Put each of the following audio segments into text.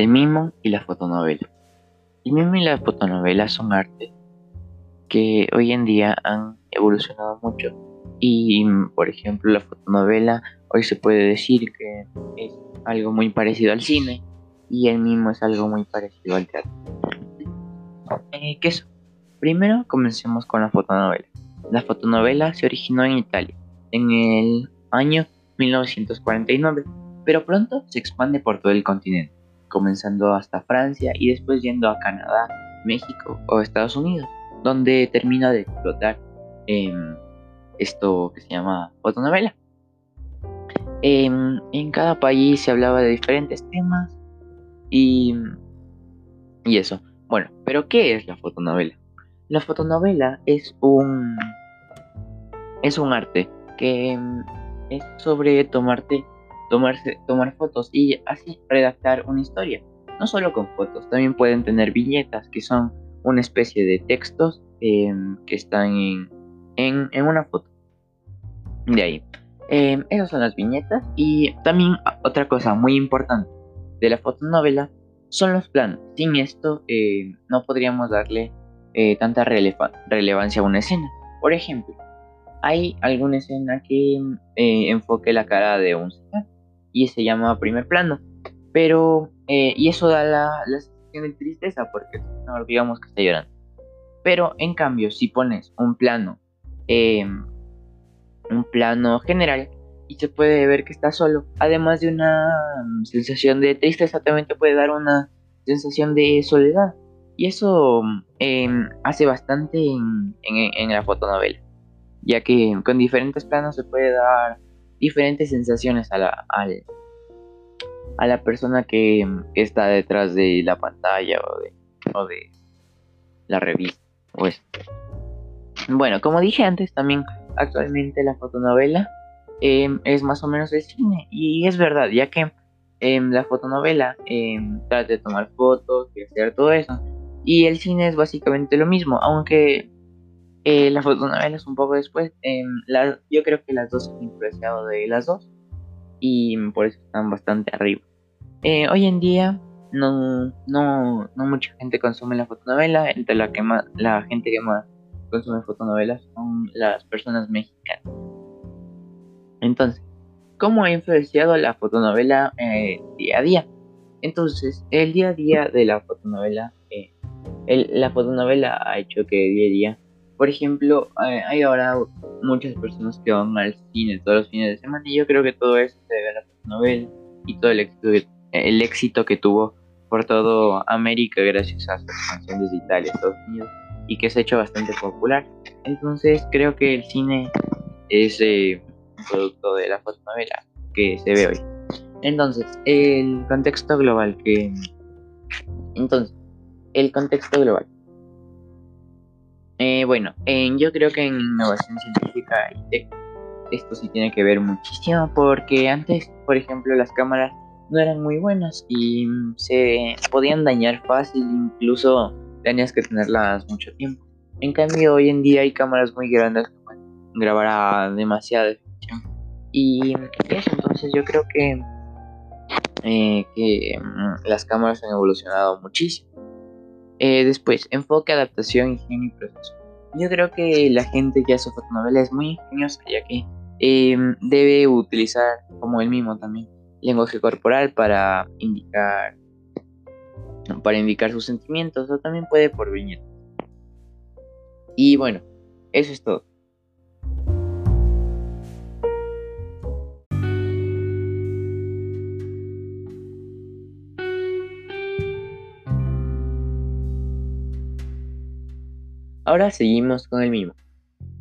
El mimo y la fotonovela. El mimo y la fotonovela son artes que hoy en día han evolucionado mucho. Y, por ejemplo, la fotonovela hoy se puede decir que es algo muy parecido al cine y el mimo es algo muy parecido al teatro. Eh, ¿Qué? Primero comencemos con la fotonovela. La fotonovela se originó en Italia en el año 1949, pero pronto se expande por todo el continente, comenzando hasta Francia y después yendo a Canadá, México o Estados Unidos, donde termina de explotar em, esto que se llama fotonovela. Em, en cada país se hablaba de diferentes temas y, y eso. Bueno, pero ¿qué es la fotonovela? La fotonovela es un es un arte que mm, es sobre tomarte tomarse tomar fotos y así redactar una historia. No solo con fotos, también pueden tener viñetas que son una especie de textos em, que están en, en, una foto. De ahí. Eh, esas son las viñetas y también otra cosa muy importante de la fotonovela son los planos. Sin esto eh, no podríamos darle eh, tanta relevancia a una escena. Por ejemplo, hay alguna escena que eh, enfoque la cara de un señor y se llama primer plano. Pero, y eso da la, sensación de tristeza porque no digamos que está llorando. Pero en cambio, si pones un plano, un plano general, y se puede ver que está solo. Además de una mm, sensación de tristeza, también te puede dar una sensación de soledad. Y eso mm, em, hace bastante en, la fotonovela, ya que con diferentes planos se puede dar diferentes sensaciones a la, a la persona que, está detrás de la pantalla o de, o de la revista. Pues. Bueno, como dije antes, también actualmente la fotonovela Em, es más o menos el cine. Y es verdad, ya que em, la fotonovela em, trata de tomar fotos y hacer todo eso. Y el cine es básicamente lo mismo, aunque eh, la fotonovela es un poco después. yo creo que las dos han influenciado de las dos y por eso están bastante arriba. Eh, hoy en día no, no, no mucha gente consume la fotonovela, entre la, que más, la gente que más consume fotonovelas son las personas mexicanas. Entonces, ¿cómo ha influenciado la fotonovela eh, día a día? Entonces, el día a día de la fotonovela, eh, la fotonovela ha hecho que día a día, por ejemplo, eh, hay ahora muchas personas que van al cine todos los fines de semana y yo creo que todo eso se debe a la fotonovela y todo el éxito, que, el éxito que tuvo por todo América gracias a sus canciones de Italia, Estados Unidos y que se ha hecho bastante popular. Entonces, creo que el cine es producto de la fotonovela que se ve hoy. Entonces, el contexto global que... Entonces, el contexto global. Eh, bueno, yo creo que en innovación científica esto sí tiene que ver muchísimo porque antes, por ejemplo, las cámaras no eran muy buenas y se podían dañar fácil, incluso tenías que tenerlas mucho tiempo. En cambio, hoy en día hay cámaras muy grandes que pueden grabar a demasiada y eso, entonces yo creo que, eh, que mm, las cámaras han evolucionado muchísimo. Eh, después, enfoque, adaptación, ingenio y proceso. Yo creo que la gente que hace fotonovela es muy ingeniosa, ya que em, debe utilizar, como él mismo también, lenguaje corporal para indicar para indicar sus sentimientos o también puede por viñetas. Y bueno, eso es todo. Ahora seguimos con el mimo.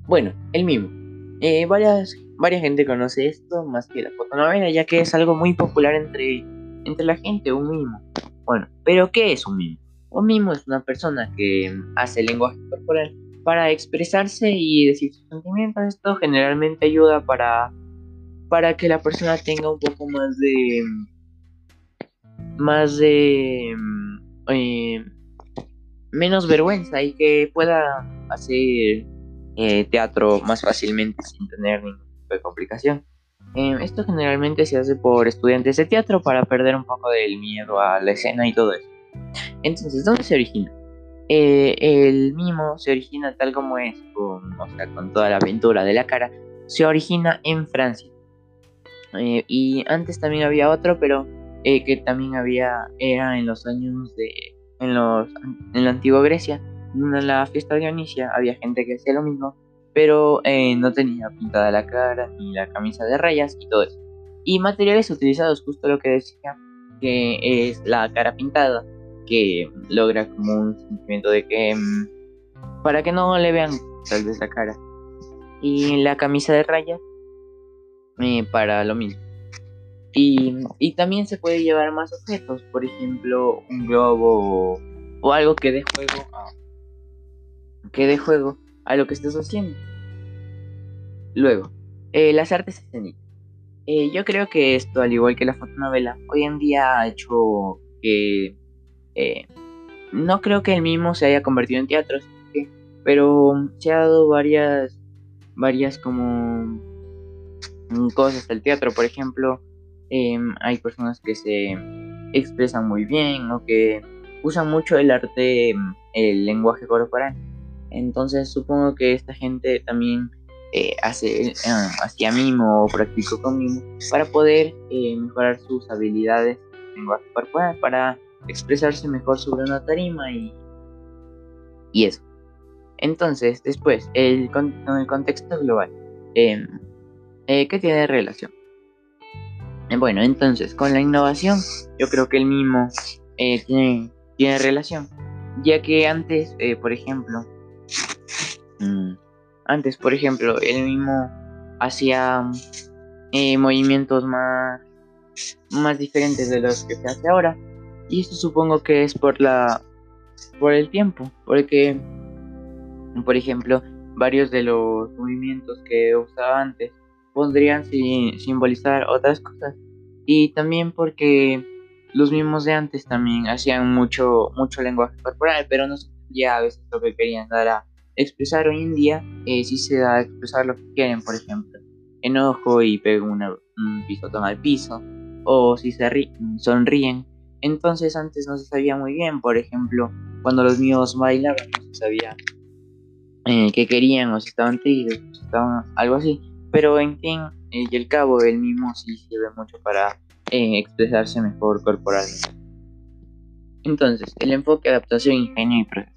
Bueno, el mimo. Eh, varias, varias gente conoce esto más que la fotonovela, ya que es algo muy popular entre, entre la gente, un mimo. Bueno, pero ¿qué es un mimo? Un mimo es una persona que hace lenguaje corporal para expresarse y decir sus sentimientos. Esto generalmente ayuda para, para que la persona tenga un poco más de... más de... Eh, menos vergüenza y que pueda hacer eh, teatro más fácilmente sin tener ningún tipo de complicación. Em, esto generalmente se hace por estudiantes de teatro para perder un poco del miedo a la escena y todo eso. Entonces, ¿dónde se origina? Eh, el mimo se origina tal como es, con, o sea, con toda la aventura de la cara, se origina en Francia. Eh, y antes también había otro, pero que también había, era en los años de, en, los, en la antigua Grecia, en la fiesta de Dionisia, había gente que hacía lo mismo, pero no tenía pintada la cara, ni la camisa de rayas y todo eso. Y materiales utilizados, justo lo que decía, que es la cara pintada, que logra como un sentimiento de que mm, para que no le vean tal vez la cara y la camisa de rayas eh, para lo mismo y, y, también se puede llevar más objetos por ejemplo un globo o, algo que dé juego a, que dé juego a lo que estés haciendo luego eh, las artes escénicas eh, yo creo que esto al igual que la fotonovela hoy en día ha hecho que eh, no creo que el mismo se haya convertido en teatro, pero se ha dado varias, varias como cosas del teatro. Por ejemplo, em, hay personas que se expresan muy bien o que usan mucho el arte, el lenguaje corporal. Entonces supongo que esta gente también eh, hace eh, hacía mimo o practicó con mimo para poder mejorar sus habilidades en lenguaje corporal, para expresarse mejor sobre una tarima y, y eso. Entonces, después, el, con, el contexto global, em, eh, ¿qué tiene relación? Eh, bueno, entonces, con la innovación, yo creo que el mismo eh, tiene, relación, ya que antes, por ejemplo, mm, antes, por ejemplo, el mismo hacía movimientos más, más diferentes de los que se hace ahora y esto supongo que es por la por el tiempo, porque por ejemplo, varios de los movimientos que usaba antes podrían simbolizar otras cosas. Y también porque los mismos de antes también hacían mucho mucho lenguaje corporal, pero no ya a veces lo que querían dar a expresar. Hoy en día eh, se da a expresar lo que quieren, por ejemplo, enojo y pego una, un pisotón al piso, o si se sonríen. Entonces antes no se sabía muy bien, por ejemplo, cuando los míos bailaban no se sabía eh, qué querían o si estaban tristes o si estaban algo así. Pero en fin eh, y el cabo el mismo sí sirve mucho para eh, expresarse mejor corporalmente. Entonces, el enfoque, adaptación, ingenio y proceso.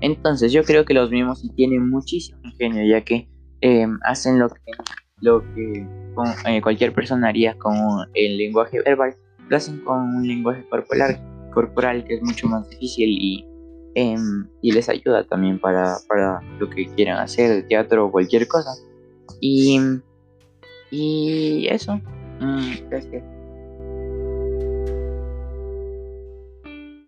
Entonces, yo creo que los mismos sí tienen muchísimo ingenio, ya que hacen lo que, lo que cualquier persona haría con el lenguaje verbal lo hacen con un lenguaje corporal, corporal que es mucho más difícil y, em, y les ayuda también para, para, lo que quieran hacer, teatro o cualquier cosa. Y, y eso, mm, gracias.